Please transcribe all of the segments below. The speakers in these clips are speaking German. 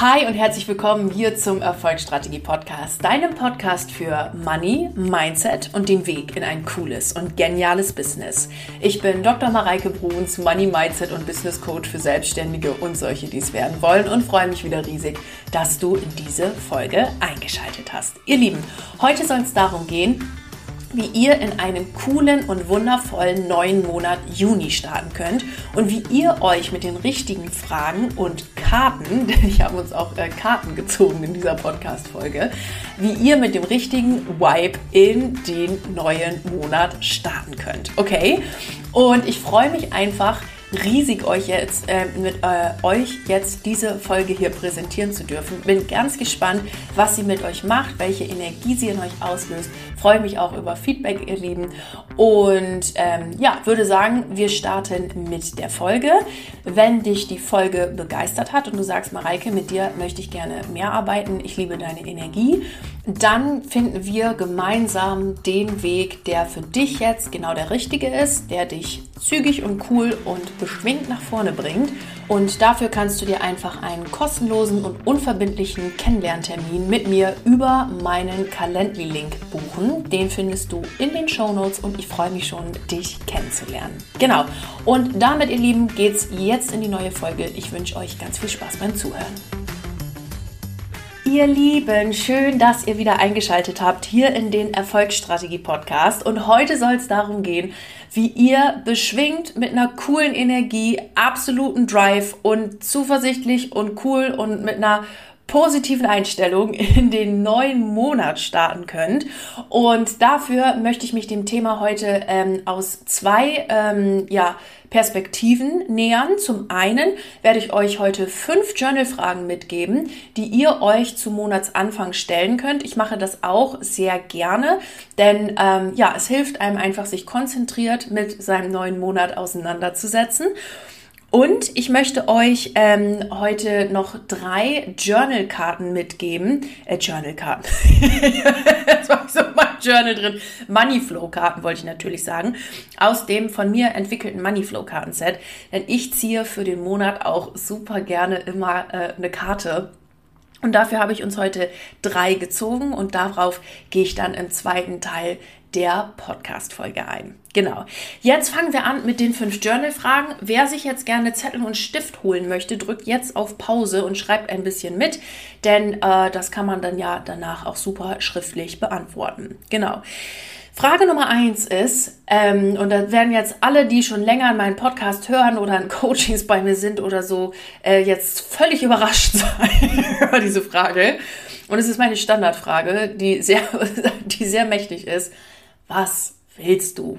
Hi und herzlich willkommen hier zum Erfolgsstrategie Podcast, deinem Podcast für Money, Mindset und den Weg in ein cooles und geniales Business. Ich bin Dr. Mareike Bruns, Money, Mindset und Business Coach für Selbstständige und solche, die es werden wollen und freue mich wieder riesig, dass du in diese Folge eingeschaltet hast. Ihr Lieben, heute soll es darum gehen, wie ihr in einen coolen und wundervollen neuen Monat Juni starten könnt und wie ihr euch mit den richtigen Fragen und Karten, denn ich habe uns auch äh, Karten gezogen in dieser Podcast-Folge, wie ihr mit dem richtigen Vibe in den neuen Monat starten könnt. Okay? Und ich freue mich einfach, riesig euch jetzt äh, mit äh, euch jetzt diese Folge hier präsentieren zu dürfen. Bin ganz gespannt, was sie mit euch macht, welche Energie sie in euch auslöst. Freue mich auch über Feedback, ihr Lieben. Und ähm, ja, würde sagen, wir starten mit der Folge. Wenn dich die Folge begeistert hat und du sagst, Mareike, mit dir möchte ich gerne mehr arbeiten, ich liebe deine Energie, dann finden wir gemeinsam den Weg, der für dich jetzt genau der richtige ist, der dich zügig und cool und beschwingt nach vorne bringt. Und dafür kannst du dir einfach einen kostenlosen und unverbindlichen Kennenlerntermin mit mir über meinen Calendly-Link buchen. Den findest du in den Show Notes und ich freue mich schon, dich kennenzulernen. Genau. Und damit, ihr Lieben, geht's jetzt in die neue Folge. Ich wünsche euch ganz viel Spaß beim Zuhören. Ihr Lieben, schön, dass ihr wieder eingeschaltet habt hier in den Erfolgsstrategie Podcast. Und heute soll es darum gehen, wie ihr beschwingt mit einer coolen Energie, absoluten Drive und zuversichtlich und cool und mit einer positiven Einstellung in den neuen Monat starten könnt. Und dafür möchte ich mich dem Thema heute ähm, aus zwei ähm, ja, Perspektiven nähern. Zum einen werde ich euch heute fünf Journal-Fragen mitgeben, die ihr euch zum Monatsanfang stellen könnt. Ich mache das auch sehr gerne, denn ähm, ja, es hilft einem einfach, sich konzentriert mit seinem neuen Monat auseinanderzusetzen. Und ich möchte euch ähm, heute noch drei Journal-Karten mitgeben. Äh, Journal-Karten. Jetzt war ich so mein Journal drin. Moneyflow-Karten wollte ich natürlich sagen. Aus dem von mir entwickelten Moneyflow-Kartenset. Denn ich ziehe für den Monat auch super gerne immer äh, eine Karte. Und dafür habe ich uns heute drei gezogen und darauf gehe ich dann im zweiten Teil der Podcast-Folge ein. Genau. Jetzt fangen wir an mit den fünf Journal-Fragen. Wer sich jetzt gerne Zettel und Stift holen möchte, drückt jetzt auf Pause und schreibt ein bisschen mit, denn äh, das kann man dann ja danach auch super schriftlich beantworten. Genau. Frage Nummer eins ist, ähm, und da werden jetzt alle, die schon länger in meinen Podcast hören oder in Coachings bei mir sind oder so, äh, jetzt völlig überrascht sein über diese Frage. Und es ist meine Standardfrage, die sehr, die sehr mächtig ist was willst du?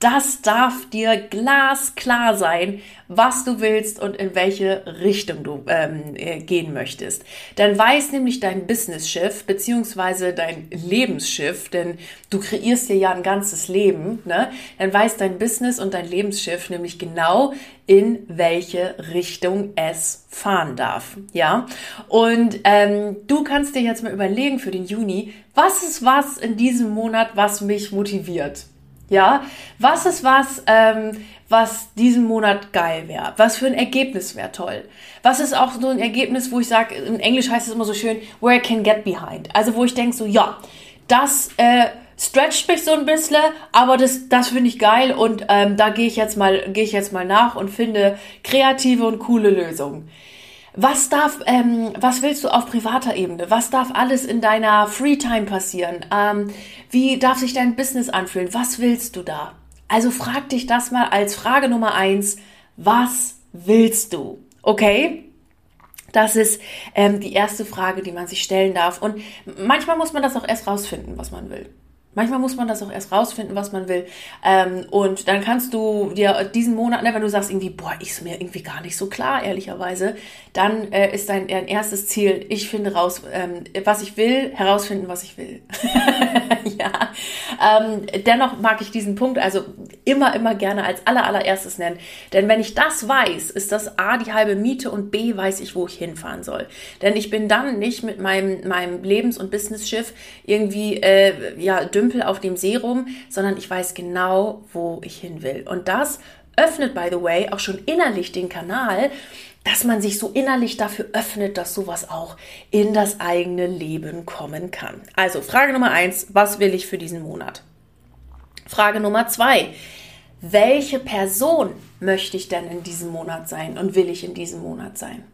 Das darf dir glasklar sein, was du willst und in welche Richtung du ähm, äh, gehen möchtest. Dann weiß nämlich dein Business-Schiff beziehungsweise dein Lebensschiff, denn du kreierst dir ja ein ganzes Leben, ne? dann weiß dein Business und dein Lebensschiff nämlich genau, in welche Richtung es fahren darf. Ja, und ähm, du kannst dir jetzt mal überlegen für den Juni, was ist was in diesem Monat, was mich motiviert? Ja, was ist was, ähm, was diesen Monat geil wäre? Was für ein Ergebnis wäre toll? Was ist auch so ein Ergebnis, wo ich sage, in Englisch heißt es immer so schön, where I can get behind. Also wo ich denke so, ja, das äh, stretcht mich so ein bisschen, aber das, das finde ich geil und ähm, da gehe ich jetzt gehe ich jetzt mal nach und finde kreative und coole Lösungen. Was darf, ähm, was willst du auf privater Ebene? Was darf alles in deiner Freetime passieren? Ähm, wie darf sich dein Business anfühlen? Was willst du da? Also frag dich das mal als Frage Nummer eins. Was willst du? Okay? Das ist ähm, die erste Frage, die man sich stellen darf. Und manchmal muss man das auch erst rausfinden, was man will. Manchmal muss man das auch erst rausfinden, was man will. Ähm, und dann kannst du dir diesen Monat, ne, wenn du sagst irgendwie, boah, ist mir irgendwie gar nicht so klar, ehrlicherweise, dann äh, ist dein, dein erstes Ziel, ich finde raus, ähm, was ich will, herausfinden, was ich will. ja. Ähm, dennoch mag ich diesen Punkt also immer, immer gerne als aller, allererstes nennen. Denn wenn ich das weiß, ist das A, die halbe Miete und B, weiß ich, wo ich hinfahren soll. Denn ich bin dann nicht mit meinem, meinem Lebens- und Business-Schiff irgendwie, äh, ja, Dümpel auf dem See rum, sondern ich weiß genau, wo ich hin will. Und das öffnet, by the way, auch schon innerlich den Kanal dass man sich so innerlich dafür öffnet, dass sowas auch in das eigene Leben kommen kann. Also Frage Nummer eins, was will ich für diesen Monat? Frage Nummer zwei, welche Person möchte ich denn in diesem Monat sein und will ich in diesem Monat sein?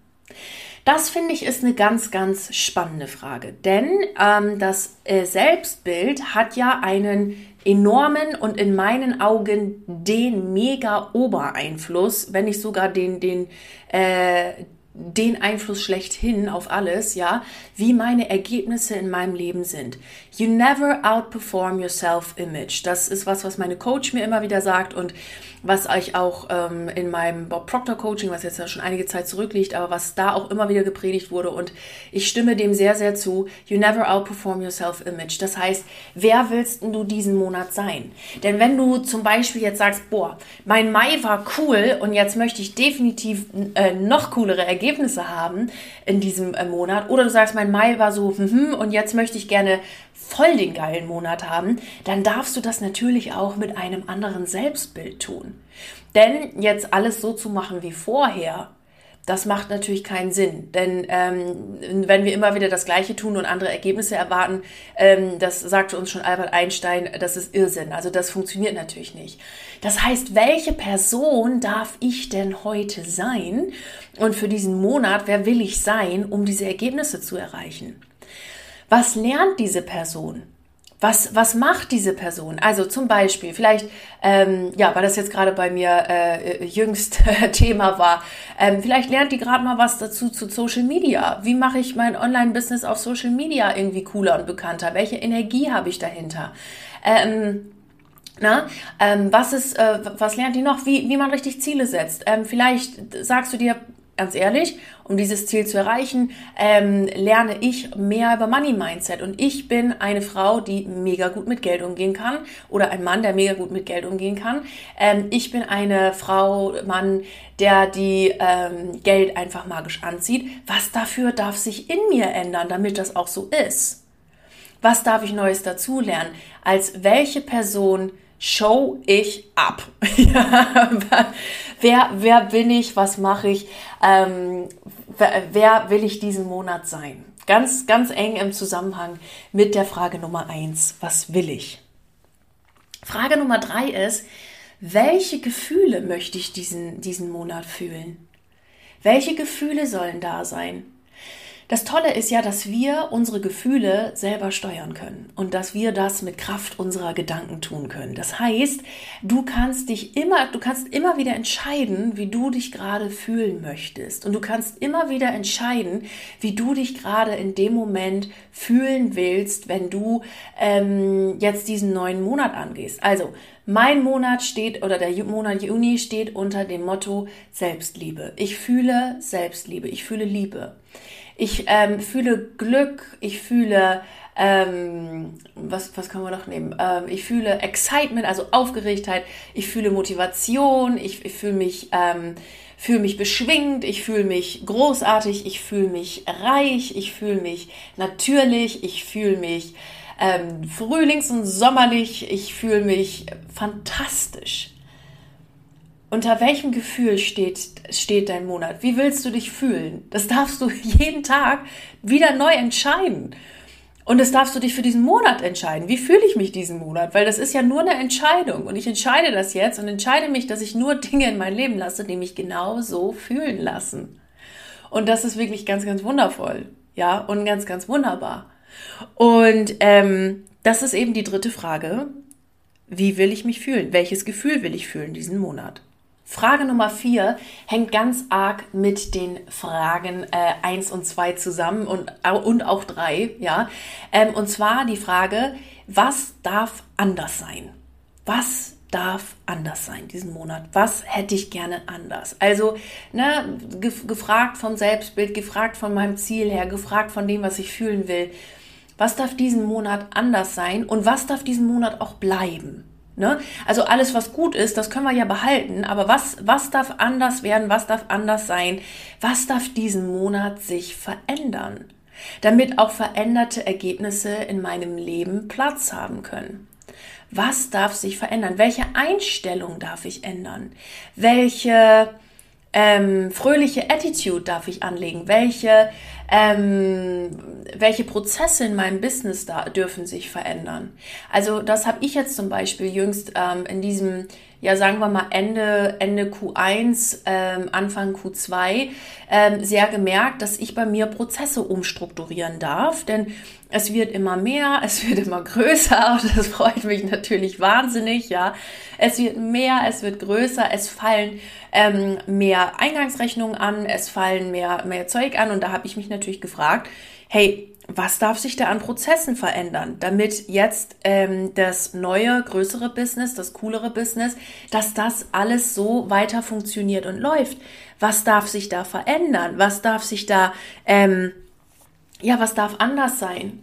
Das finde ich ist eine ganz, ganz spannende Frage, denn ähm, das äh, Selbstbild hat ja einen enormen und in meinen Augen den mega Obereinfluss, wenn nicht sogar den, den, äh, den Einfluss schlechthin auf alles, ja, wie meine Ergebnisse in meinem Leben sind. You never outperform your self-image. Das ist was, was meine Coach mir immer wieder sagt und was ich auch ähm, in meinem Bob Proctor Coaching, was jetzt ja schon einige Zeit zurückliegt, aber was da auch immer wieder gepredigt wurde und ich stimme dem sehr, sehr zu. You never outperform your self-image. Das heißt, wer willst du diesen Monat sein? Denn wenn du zum Beispiel jetzt sagst, boah, mein Mai war cool und jetzt möchte ich definitiv äh, noch coolere Ergebnisse haben in diesem äh, Monat, oder du sagst, mein Mai war so, hm, und jetzt möchte ich gerne voll den geilen Monat haben, dann darfst du das natürlich auch mit einem anderen Selbstbild tun. Denn jetzt alles so zu machen wie vorher, das macht natürlich keinen Sinn. Denn ähm, wenn wir immer wieder das Gleiche tun und andere Ergebnisse erwarten, ähm, das sagte uns schon Albert Einstein, das ist Irrsinn. Also das funktioniert natürlich nicht. Das heißt, welche Person darf ich denn heute sein? Und für diesen Monat, wer will ich sein, um diese Ergebnisse zu erreichen? Was lernt diese Person? Was, was macht diese Person? Also zum Beispiel, vielleicht, ähm, ja, weil das jetzt gerade bei mir äh, jüngst Thema war, ähm, vielleicht lernt die gerade mal was dazu zu Social Media. Wie mache ich mein Online-Business auf Social Media irgendwie cooler und bekannter? Welche Energie habe ich dahinter? Ähm, na, ähm, was ist, äh, was lernt die noch? Wie, wie man richtig Ziele setzt? Ähm, vielleicht sagst du dir, ganz ehrlich, um dieses Ziel zu erreichen, ähm, lerne ich mehr über Money Mindset. Und ich bin eine Frau, die mega gut mit Geld umgehen kann oder ein Mann, der mega gut mit Geld umgehen kann. Ähm, ich bin eine Frau, Mann, der die ähm, Geld einfach magisch anzieht. Was dafür darf sich in mir ändern, damit das auch so ist? Was darf ich Neues dazulernen? Als welche Person show ich ab? wer, wer bin ich? Was mache ich? Ähm, wer, wer will ich diesen Monat sein? Ganz, ganz eng im Zusammenhang mit der Frage Nummer eins. Was will ich? Frage Nummer drei ist, welche Gefühle möchte ich diesen, diesen Monat fühlen? Welche Gefühle sollen da sein? Das Tolle ist ja, dass wir unsere Gefühle selber steuern können und dass wir das mit Kraft unserer Gedanken tun können. Das heißt, du kannst dich immer, du kannst immer wieder entscheiden, wie du dich gerade fühlen möchtest und du kannst immer wieder entscheiden, wie du dich gerade in dem Moment fühlen willst, wenn du ähm, jetzt diesen neuen Monat angehst. Also mein Monat steht oder der Monat Juni steht unter dem Motto Selbstliebe. Ich fühle Selbstliebe, ich fühle Liebe. Ich ähm, fühle Glück, ich fühle, ähm, was, was können wir noch nehmen? Ähm, ich fühle Excitement, also Aufgeregtheit, ich fühle Motivation, ich, ich fühle mich, ähm, fühle mich beschwingt, ich fühle mich großartig, ich fühle mich reich, ich fühle mich natürlich, ich fühle mich ähm, frühlings- und sommerlich, ich fühle mich fantastisch. Unter welchem Gefühl steht, steht dein Monat? Wie willst du dich fühlen? Das darfst du jeden Tag wieder neu entscheiden. Und das darfst du dich für diesen Monat entscheiden. Wie fühle ich mich diesen Monat? Weil das ist ja nur eine Entscheidung. Und ich entscheide das jetzt und entscheide mich, dass ich nur Dinge in mein Leben lasse, die mich genau so fühlen lassen. Und das ist wirklich ganz, ganz wundervoll. Ja, und ganz, ganz wunderbar. Und ähm, das ist eben die dritte Frage. Wie will ich mich fühlen? Welches Gefühl will ich fühlen diesen Monat? Frage Nummer vier hängt ganz arg mit den Fragen äh, und zwei zusammen und, und auch drei, ja. Ähm, und zwar die Frage, was darf anders sein? Was darf anders sein diesen Monat? Was hätte ich gerne anders? Also, ne, gefragt vom Selbstbild, gefragt von meinem Ziel her, gefragt von dem, was ich fühlen will. Was darf diesen Monat anders sein und was darf diesen Monat auch bleiben? Ne? Also alles, was gut ist, das können wir ja behalten, aber was, was darf anders werden, was darf anders sein, was darf diesen Monat sich verändern, damit auch veränderte Ergebnisse in meinem Leben Platz haben können. Was darf sich verändern? Welche Einstellung darf ich ändern? Welche ähm, fröhliche Attitude darf ich anlegen? Welche, ähm, welche Prozesse in meinem Business da dürfen sich verändern? Also das habe ich jetzt zum Beispiel jüngst ähm, in diesem ja, sagen wir mal Ende, Ende Q1, ähm, Anfang Q2 ähm, sehr gemerkt, dass ich bei mir Prozesse umstrukturieren darf, denn es wird immer mehr, es wird immer größer das freut mich natürlich wahnsinnig, ja. Es wird mehr, es wird größer, es fallen ähm, mehr Eingangsrechnungen an, es fallen mehr, mehr Zeug an und da habe ich mich natürlich gefragt, hey, was darf sich da an Prozessen verändern, damit jetzt ähm, das neue, größere Business, das coolere Business, dass das alles so weiter funktioniert und läuft? Was darf sich da verändern? Was darf sich da, ähm, ja, was darf anders sein?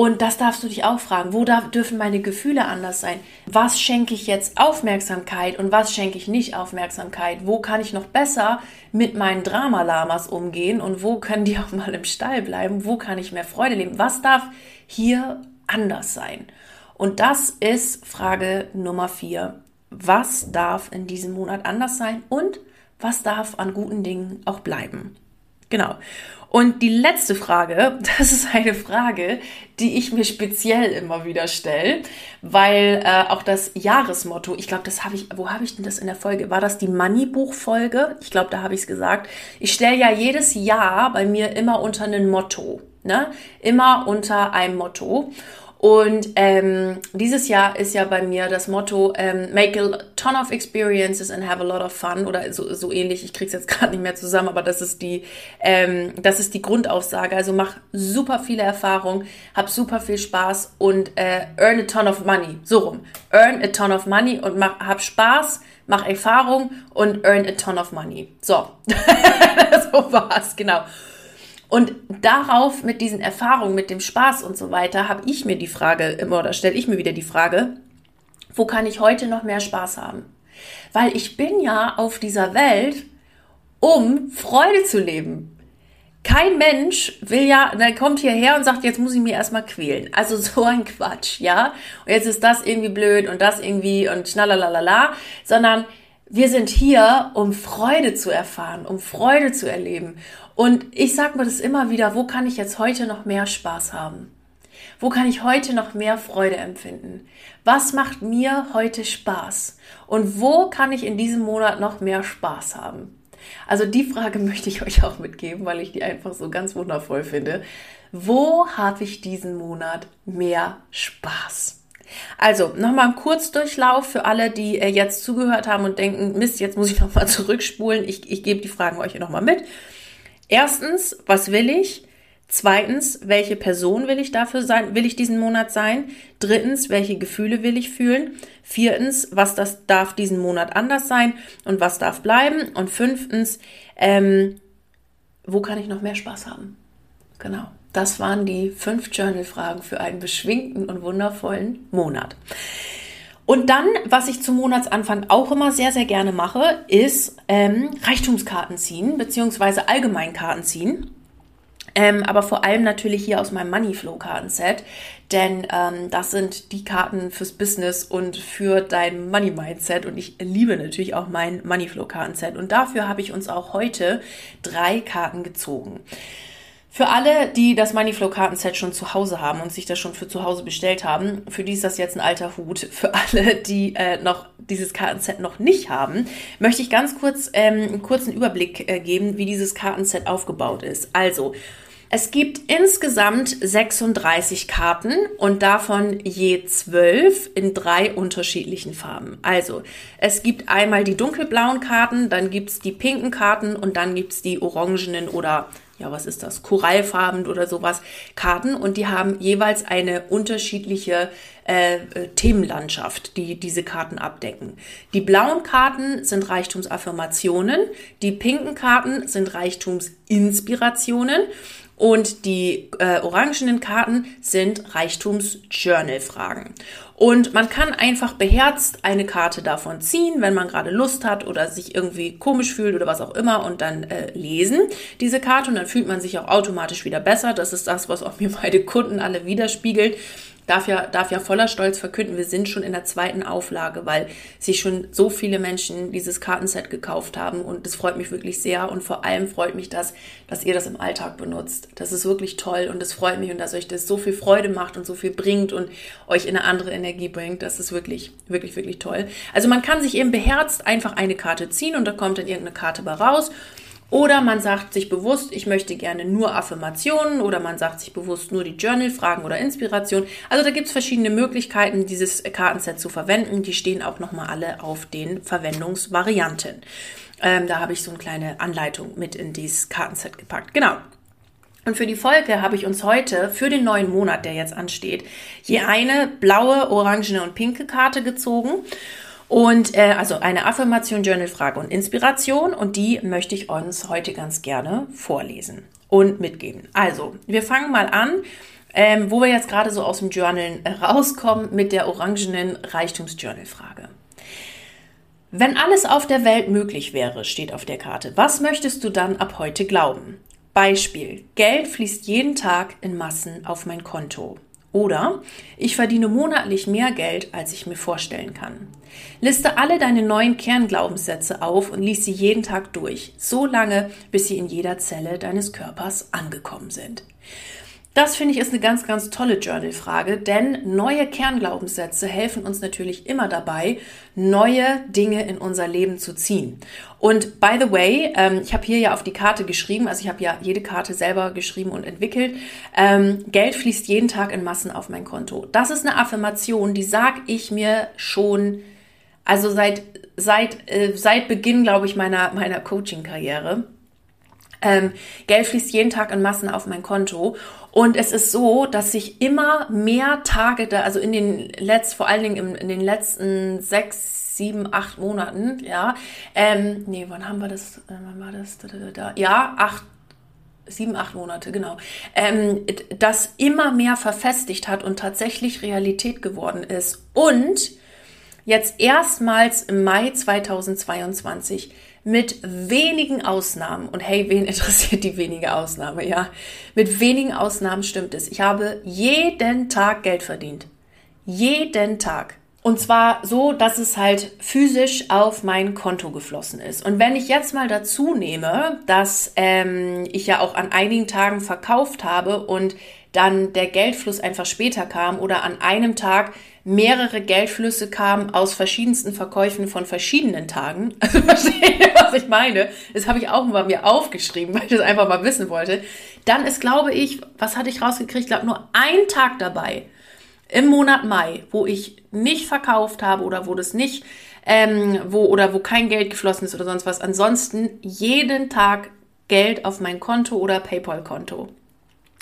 Und das darfst du dich auch fragen. Wo darf, dürfen meine Gefühle anders sein? Was schenke ich jetzt Aufmerksamkeit und was schenke ich nicht Aufmerksamkeit? Wo kann ich noch besser mit meinen Dramalamas umgehen und wo können die auch mal im Stall bleiben? Wo kann ich mehr Freude leben? Was darf hier anders sein? Und das ist Frage Nummer vier. Was darf in diesem Monat anders sein und was darf an guten Dingen auch bleiben? Genau. Und die letzte Frage, das ist eine Frage, die ich mir speziell immer wieder stelle, weil äh, auch das Jahresmotto, ich glaube, das habe ich, wo habe ich denn das in der Folge? War das die Money-Buch-Folge? Ich glaube, da habe ich es gesagt. Ich stelle ja jedes Jahr bei mir immer unter ein Motto, ne? Immer unter einem Motto. Und ähm, dieses Jahr ist ja bei mir das Motto ähm, Make a ton of experiences and have a lot of fun oder so, so ähnlich. Ich krieg's jetzt gerade nicht mehr zusammen, aber das ist die ähm, das ist die Grundaussage. Also mach super viele Erfahrungen, hab super viel Spaß und äh, earn a ton of money. So rum. Earn a ton of money und mach, hab Spaß, mach Erfahrung und earn a ton of money. So, so war's genau. Und darauf, mit diesen Erfahrungen, mit dem Spaß und so weiter, habe ich mir die Frage immer oder stelle ich mir wieder die Frage, wo kann ich heute noch mehr Spaß haben? Weil ich bin ja auf dieser Welt, um Freude zu leben. Kein Mensch will ja, der kommt hierher und sagt, jetzt muss ich mir erstmal quälen. Also so ein Quatsch, ja? Und jetzt ist das irgendwie blöd und das irgendwie und schnallalalala, sondern wir sind hier, um Freude zu erfahren, um Freude zu erleben. Und ich sage mir das immer wieder, wo kann ich jetzt heute noch mehr Spaß haben? Wo kann ich heute noch mehr Freude empfinden? Was macht mir heute Spaß? Und wo kann ich in diesem Monat noch mehr Spaß haben? Also die Frage möchte ich euch auch mitgeben, weil ich die einfach so ganz wundervoll finde. Wo habe ich diesen Monat mehr Spaß? Also, nochmal ein Kurzdurchlauf für alle, die äh, jetzt zugehört haben und denken, Mist, jetzt muss ich nochmal zurückspulen. Ich, ich gebe die Fragen euch nochmal mit. Erstens, was will ich? Zweitens, welche Person will ich dafür sein, will ich diesen Monat sein? Drittens, welche Gefühle will ich fühlen? Viertens, was das darf diesen Monat anders sein und was darf bleiben? Und fünftens, ähm, wo kann ich noch mehr Spaß haben? Genau. Das waren die fünf Journal-Fragen für einen beschwingten und wundervollen Monat. Und dann, was ich zum Monatsanfang auch immer sehr, sehr gerne mache, ist ähm, Reichtumskarten ziehen, beziehungsweise Allgemeinkarten ziehen. Ähm, aber vor allem natürlich hier aus meinem Moneyflow-Kartenset, denn ähm, das sind die Karten fürs Business und für dein Money-Mindset und ich liebe natürlich auch mein Moneyflow-Kartenset und dafür habe ich uns auch heute drei Karten gezogen. Für alle, die das Moneyflow-Kartenset schon zu Hause haben und sich das schon für zu Hause bestellt haben, für die ist das jetzt ein alter Hut. Für alle, die äh, noch dieses Kartenset noch nicht haben, möchte ich ganz kurz ähm, einen kurzen Überblick äh, geben, wie dieses Kartenset aufgebaut ist. Also, es gibt insgesamt 36 Karten und davon je 12 in drei unterschiedlichen Farben. Also es gibt einmal die dunkelblauen Karten, dann gibt's die pinken Karten und dann gibt's die orangenen oder ja, was ist das, Korallfarben oder sowas, Karten. Und die haben jeweils eine unterschiedliche äh, äh, Themenlandschaft, die diese Karten abdecken. Die blauen Karten sind Reichtumsaffirmationen, die pinken Karten sind Reichtumsinspirationen und die äh, orangenen Karten sind Reichtums-Journal-Fragen. Und man kann einfach beherzt eine Karte davon ziehen, wenn man gerade Lust hat oder sich irgendwie komisch fühlt oder was auch immer und dann äh, lesen diese Karte und dann fühlt man sich auch automatisch wieder besser. Das ist das, was auch mir meine Kunden alle widerspiegelt darf ja, darf ja voller Stolz verkünden, wir sind schon in der zweiten Auflage, weil sich schon so viele Menschen dieses Kartenset gekauft haben und das freut mich wirklich sehr und vor allem freut mich das, dass ihr das im Alltag benutzt. Das ist wirklich toll und das freut mich und dass euch das so viel Freude macht und so viel bringt und euch in eine andere Energie bringt. Das ist wirklich, wirklich, wirklich toll. Also man kann sich eben beherzt einfach eine Karte ziehen und da kommt dann irgendeine Karte bei raus oder man sagt sich bewusst, ich möchte gerne nur Affirmationen oder man sagt sich bewusst nur die Journal-Fragen oder Inspiration. Also da gibt es verschiedene Möglichkeiten, dieses Kartenset zu verwenden. Die stehen auch nochmal alle auf den Verwendungsvarianten. Ähm, da habe ich so eine kleine Anleitung mit in dieses Kartenset gepackt. Genau. Und für die Folge habe ich uns heute für den neuen Monat, der jetzt ansteht, je eine blaue, orangene und pinke Karte gezogen. Und äh, also eine Affirmation, Journal, Frage und Inspiration. Und die möchte ich uns heute ganz gerne vorlesen und mitgeben. Also, wir fangen mal an, ähm, wo wir jetzt gerade so aus dem Journal rauskommen mit der orangenen Reichtums-Journal-Frage. Wenn alles auf der Welt möglich wäre, steht auf der Karte, was möchtest du dann ab heute glauben? Beispiel, Geld fließt jeden Tag in Massen auf mein Konto. Oder ich verdiene monatlich mehr Geld, als ich mir vorstellen kann. Liste alle deine neuen Kernglaubenssätze auf und lies sie jeden Tag durch, so lange, bis sie in jeder Zelle deines Körpers angekommen sind. Das finde ich ist eine ganz, ganz tolle Journal-Frage, denn neue Kernglaubenssätze helfen uns natürlich immer dabei, neue Dinge in unser Leben zu ziehen. Und by the way, ähm, ich habe hier ja auf die Karte geschrieben, also ich habe ja jede Karte selber geschrieben und entwickelt. Ähm, Geld fließt jeden Tag in Massen auf mein Konto. Das ist eine Affirmation, die sage ich mir schon, also seit seit äh, seit Beginn, glaube ich, meiner meiner Coaching-Karriere. Ähm, Geld fließt jeden Tag in Massen auf mein Konto. Und es ist so, dass sich immer mehr Tage da, also in den letzten, vor allen Dingen in, in den letzten sechs, sieben, acht Monaten, ja, ähm, nee, wann haben wir das, äh, wann war das, da, da, da, ja, acht, sieben, acht Monate, genau, ähm, das immer mehr verfestigt hat und tatsächlich Realität geworden ist. Und jetzt erstmals im Mai 2022 mit wenigen Ausnahmen, und hey, wen interessiert die wenige Ausnahme, ja? Mit wenigen Ausnahmen stimmt es. Ich habe jeden Tag Geld verdient. Jeden Tag. Und zwar so, dass es halt physisch auf mein Konto geflossen ist. Und wenn ich jetzt mal dazu nehme, dass ähm, ich ja auch an einigen Tagen verkauft habe und dann der Geldfluss einfach später kam oder an einem Tag mehrere Geldflüsse kamen aus verschiedensten Verkäufen von verschiedenen Tagen. Also versteht ihr, was ich meine? Das habe ich auch mal mir aufgeschrieben, weil ich das einfach mal wissen wollte. Dann ist, glaube ich, was hatte ich rausgekriegt? Ich glaube, nur ein Tag dabei im Monat Mai, wo ich nicht verkauft habe oder wo das nicht, ähm, wo oder wo kein Geld geflossen ist oder sonst was. Ansonsten jeden Tag Geld auf mein Konto oder PayPal-Konto.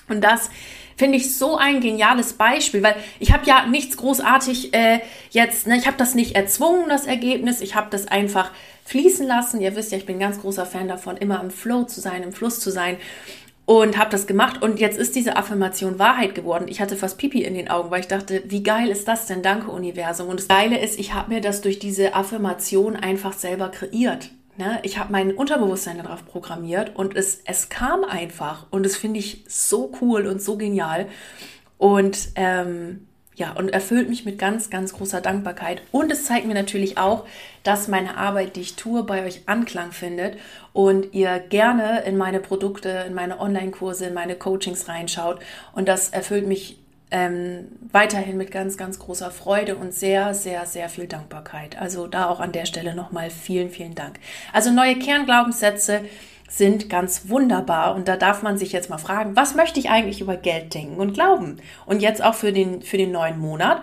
Und das finde ich so ein geniales Beispiel, weil ich habe ja nichts großartig äh, jetzt, ne, ich habe das nicht erzwungen, das Ergebnis, ich habe das einfach fließen lassen. Ihr wisst ja, ich bin ein ganz großer Fan davon, immer im Flow zu sein, im Fluss zu sein und habe das gemacht und jetzt ist diese Affirmation Wahrheit geworden. Ich hatte fast Pipi in den Augen, weil ich dachte, wie geil ist das denn? Danke Universum. Und das Geile ist, ich habe mir das durch diese Affirmation einfach selber kreiert. Ne? Ich habe mein Unterbewusstsein darauf programmiert und es, es kam einfach. Und das finde ich so cool und so genial. Und ähm, ja, und erfüllt mich mit ganz, ganz großer Dankbarkeit. Und es zeigt mir natürlich auch, dass meine Arbeit, die ich tue, bei euch Anklang findet und ihr gerne in meine Produkte, in meine Online-Kurse, in meine Coachings reinschaut. Und das erfüllt mich ähm, weiterhin mit ganz, ganz großer Freude und sehr, sehr, sehr viel Dankbarkeit. Also da auch an der Stelle nochmal vielen, vielen Dank. Also neue Kernglaubenssätze sind ganz wunderbar und da darf man sich jetzt mal fragen, was möchte ich eigentlich über Geld denken und glauben? Und jetzt auch für den, für den neuen Monat,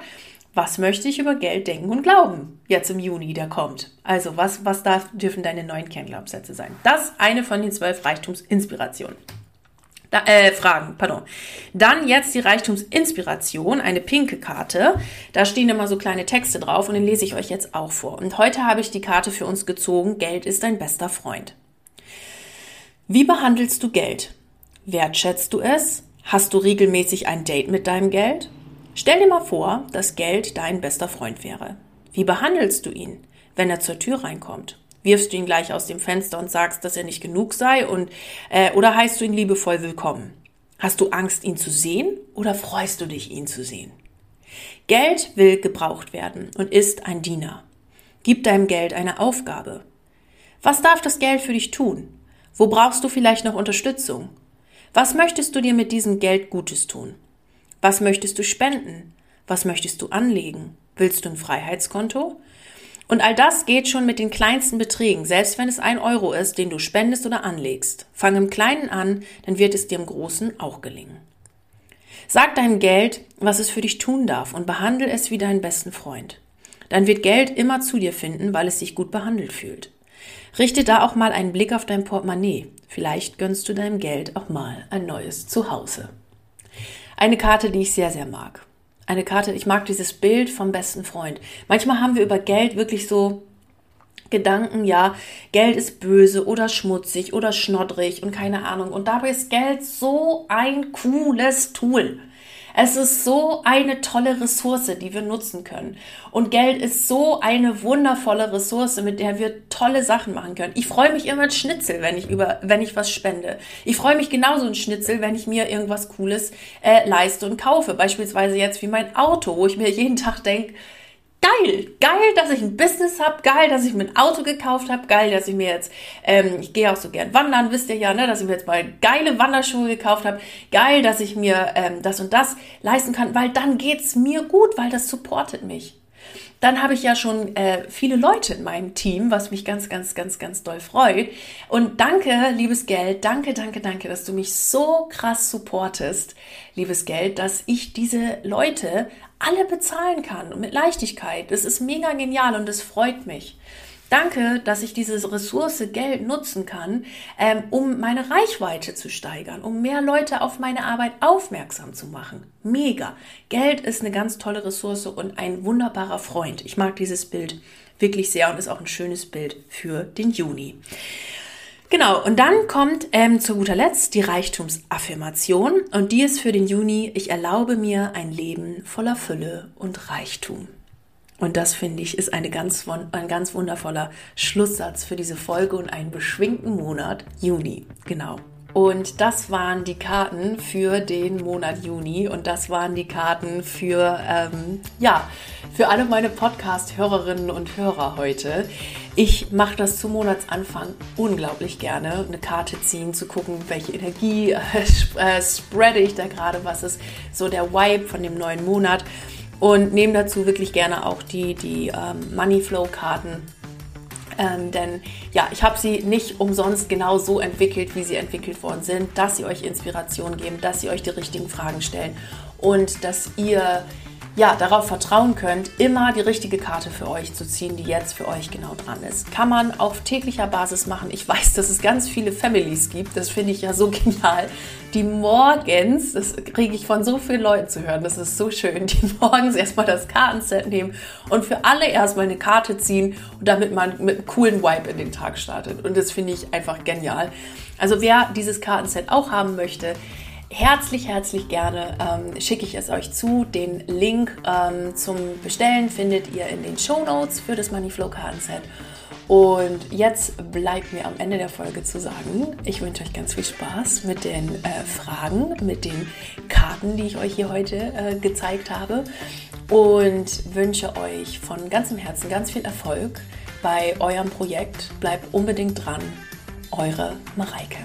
was möchte ich über Geld denken und glauben? Jetzt im Juni, der kommt. Also was, was darf, dürfen deine neuen Kernglaubenssätze sein? Das eine von den zwölf Reichtumsinspirationen. Da, äh, Fragen, pardon. Dann jetzt die Reichtumsinspiration, eine pinke Karte. Da stehen immer so kleine Texte drauf und den lese ich euch jetzt auch vor. Und heute habe ich die Karte für uns gezogen. Geld ist dein bester Freund. Wie behandelst du Geld? Wertschätzt du es? Hast du regelmäßig ein Date mit deinem Geld? Stell dir mal vor, dass Geld dein bester Freund wäre. Wie behandelst du ihn, wenn er zur Tür reinkommt? Wirfst du ihn gleich aus dem Fenster und sagst, dass er nicht genug sei und äh, oder heißt du ihn liebevoll willkommen? Hast du Angst, ihn zu sehen oder freust du dich, ihn zu sehen? Geld will gebraucht werden und ist ein Diener. Gib deinem Geld eine Aufgabe. Was darf das Geld für dich tun? Wo brauchst du vielleicht noch Unterstützung? Was möchtest du dir mit diesem Geld Gutes tun? Was möchtest du spenden? Was möchtest du anlegen? Willst du ein Freiheitskonto? Und all das geht schon mit den kleinsten Beträgen, selbst wenn es ein Euro ist, den du spendest oder anlegst. Fang im Kleinen an, dann wird es dir im Großen auch gelingen. Sag deinem Geld, was es für dich tun darf und behandle es wie deinen besten Freund. Dann wird Geld immer zu dir finden, weil es sich gut behandelt fühlt. Richte da auch mal einen Blick auf dein Portemonnaie. Vielleicht gönnst du deinem Geld auch mal ein neues Zuhause. Eine Karte, die ich sehr, sehr mag. Eine Karte, ich mag dieses Bild vom besten Freund. Manchmal haben wir über Geld wirklich so Gedanken, ja, Geld ist böse oder schmutzig oder schnoddrig und keine Ahnung. Und dabei ist Geld so ein cooles Tool. Es ist so eine tolle Ressource, die wir nutzen können. Und Geld ist so eine wundervolle Ressource, mit der wir tolle Sachen machen können. Ich freue mich immer ein Schnitzel, wenn ich über, wenn ich was spende. Ich freue mich genauso ein Schnitzel, wenn ich mir irgendwas Cooles äh, leiste und kaufe. Beispielsweise jetzt wie mein Auto, wo ich mir jeden Tag denke, geil, geil, dass ich ein Business habe, geil, dass ich mir ein Auto gekauft habe, geil, dass ich mir jetzt, ähm, ich gehe auch so gern wandern, wisst ihr ja, ne, dass ich mir jetzt mal geile Wanderschuhe gekauft habe, geil, dass ich mir ähm, das und das leisten kann, weil dann geht's mir gut, weil das supportet mich. Dann habe ich ja schon äh, viele Leute in meinem Team, was mich ganz, ganz, ganz, ganz doll freut. Und danke, liebes Geld, danke, danke, danke, dass du mich so krass supportest, liebes Geld, dass ich diese Leute alle bezahlen kann und mit Leichtigkeit. Das ist mega genial und es freut mich. Danke, dass ich diese Ressource Geld nutzen kann, ähm, um meine Reichweite zu steigern, um mehr Leute auf meine Arbeit aufmerksam zu machen. Mega. Geld ist eine ganz tolle Ressource und ein wunderbarer Freund. Ich mag dieses Bild wirklich sehr und ist auch ein schönes Bild für den Juni. Genau, und dann kommt ähm, zu guter Letzt die Reichtumsaffirmation und die ist für den Juni, ich erlaube mir ein Leben voller Fülle und Reichtum. Und das finde ich ist eine ganz, ein ganz wundervoller Schlusssatz für diese Folge und einen beschwingten Monat Juni. Genau. Und das waren die Karten für den Monat Juni und das waren die Karten für, ähm, ja, für alle meine Podcast-Hörerinnen und Hörer heute. Ich mache das zum Monatsanfang unglaublich gerne, eine Karte ziehen, zu gucken, welche Energie äh, spreade ich da gerade, was ist so der Vibe von dem neuen Monat und nehme dazu wirklich gerne auch die, die ähm, Money Flow Karten. Ähm, denn ja, ich habe sie nicht umsonst genau so entwickelt, wie sie entwickelt worden sind, dass sie euch Inspiration geben, dass sie euch die richtigen Fragen stellen und dass ihr ja, darauf vertrauen könnt, immer die richtige Karte für euch zu ziehen, die jetzt für euch genau dran ist. Kann man auf täglicher Basis machen. Ich weiß, dass es ganz viele Families gibt. Das finde ich ja so genial. Die morgens, das kriege ich von so vielen Leuten zu hören, das ist so schön, die morgens erstmal das Kartenset nehmen und für alle erstmal eine Karte ziehen damit man mit einem coolen Vibe in den Tag startet. Und das finde ich einfach genial. Also wer dieses Kartenset auch haben möchte, herzlich, herzlich gerne ähm, schicke ich es euch zu. Den Link ähm, zum Bestellen findet ihr in den Show Notes für das Moneyflow Kartenset. Und jetzt bleibt mir am Ende der Folge zu sagen, ich wünsche euch ganz viel Spaß mit den äh, Fragen, mit den Karten, die ich euch hier heute äh, gezeigt habe und wünsche euch von ganzem Herzen ganz viel Erfolg bei eurem Projekt. Bleibt unbedingt dran. Eure Mareike.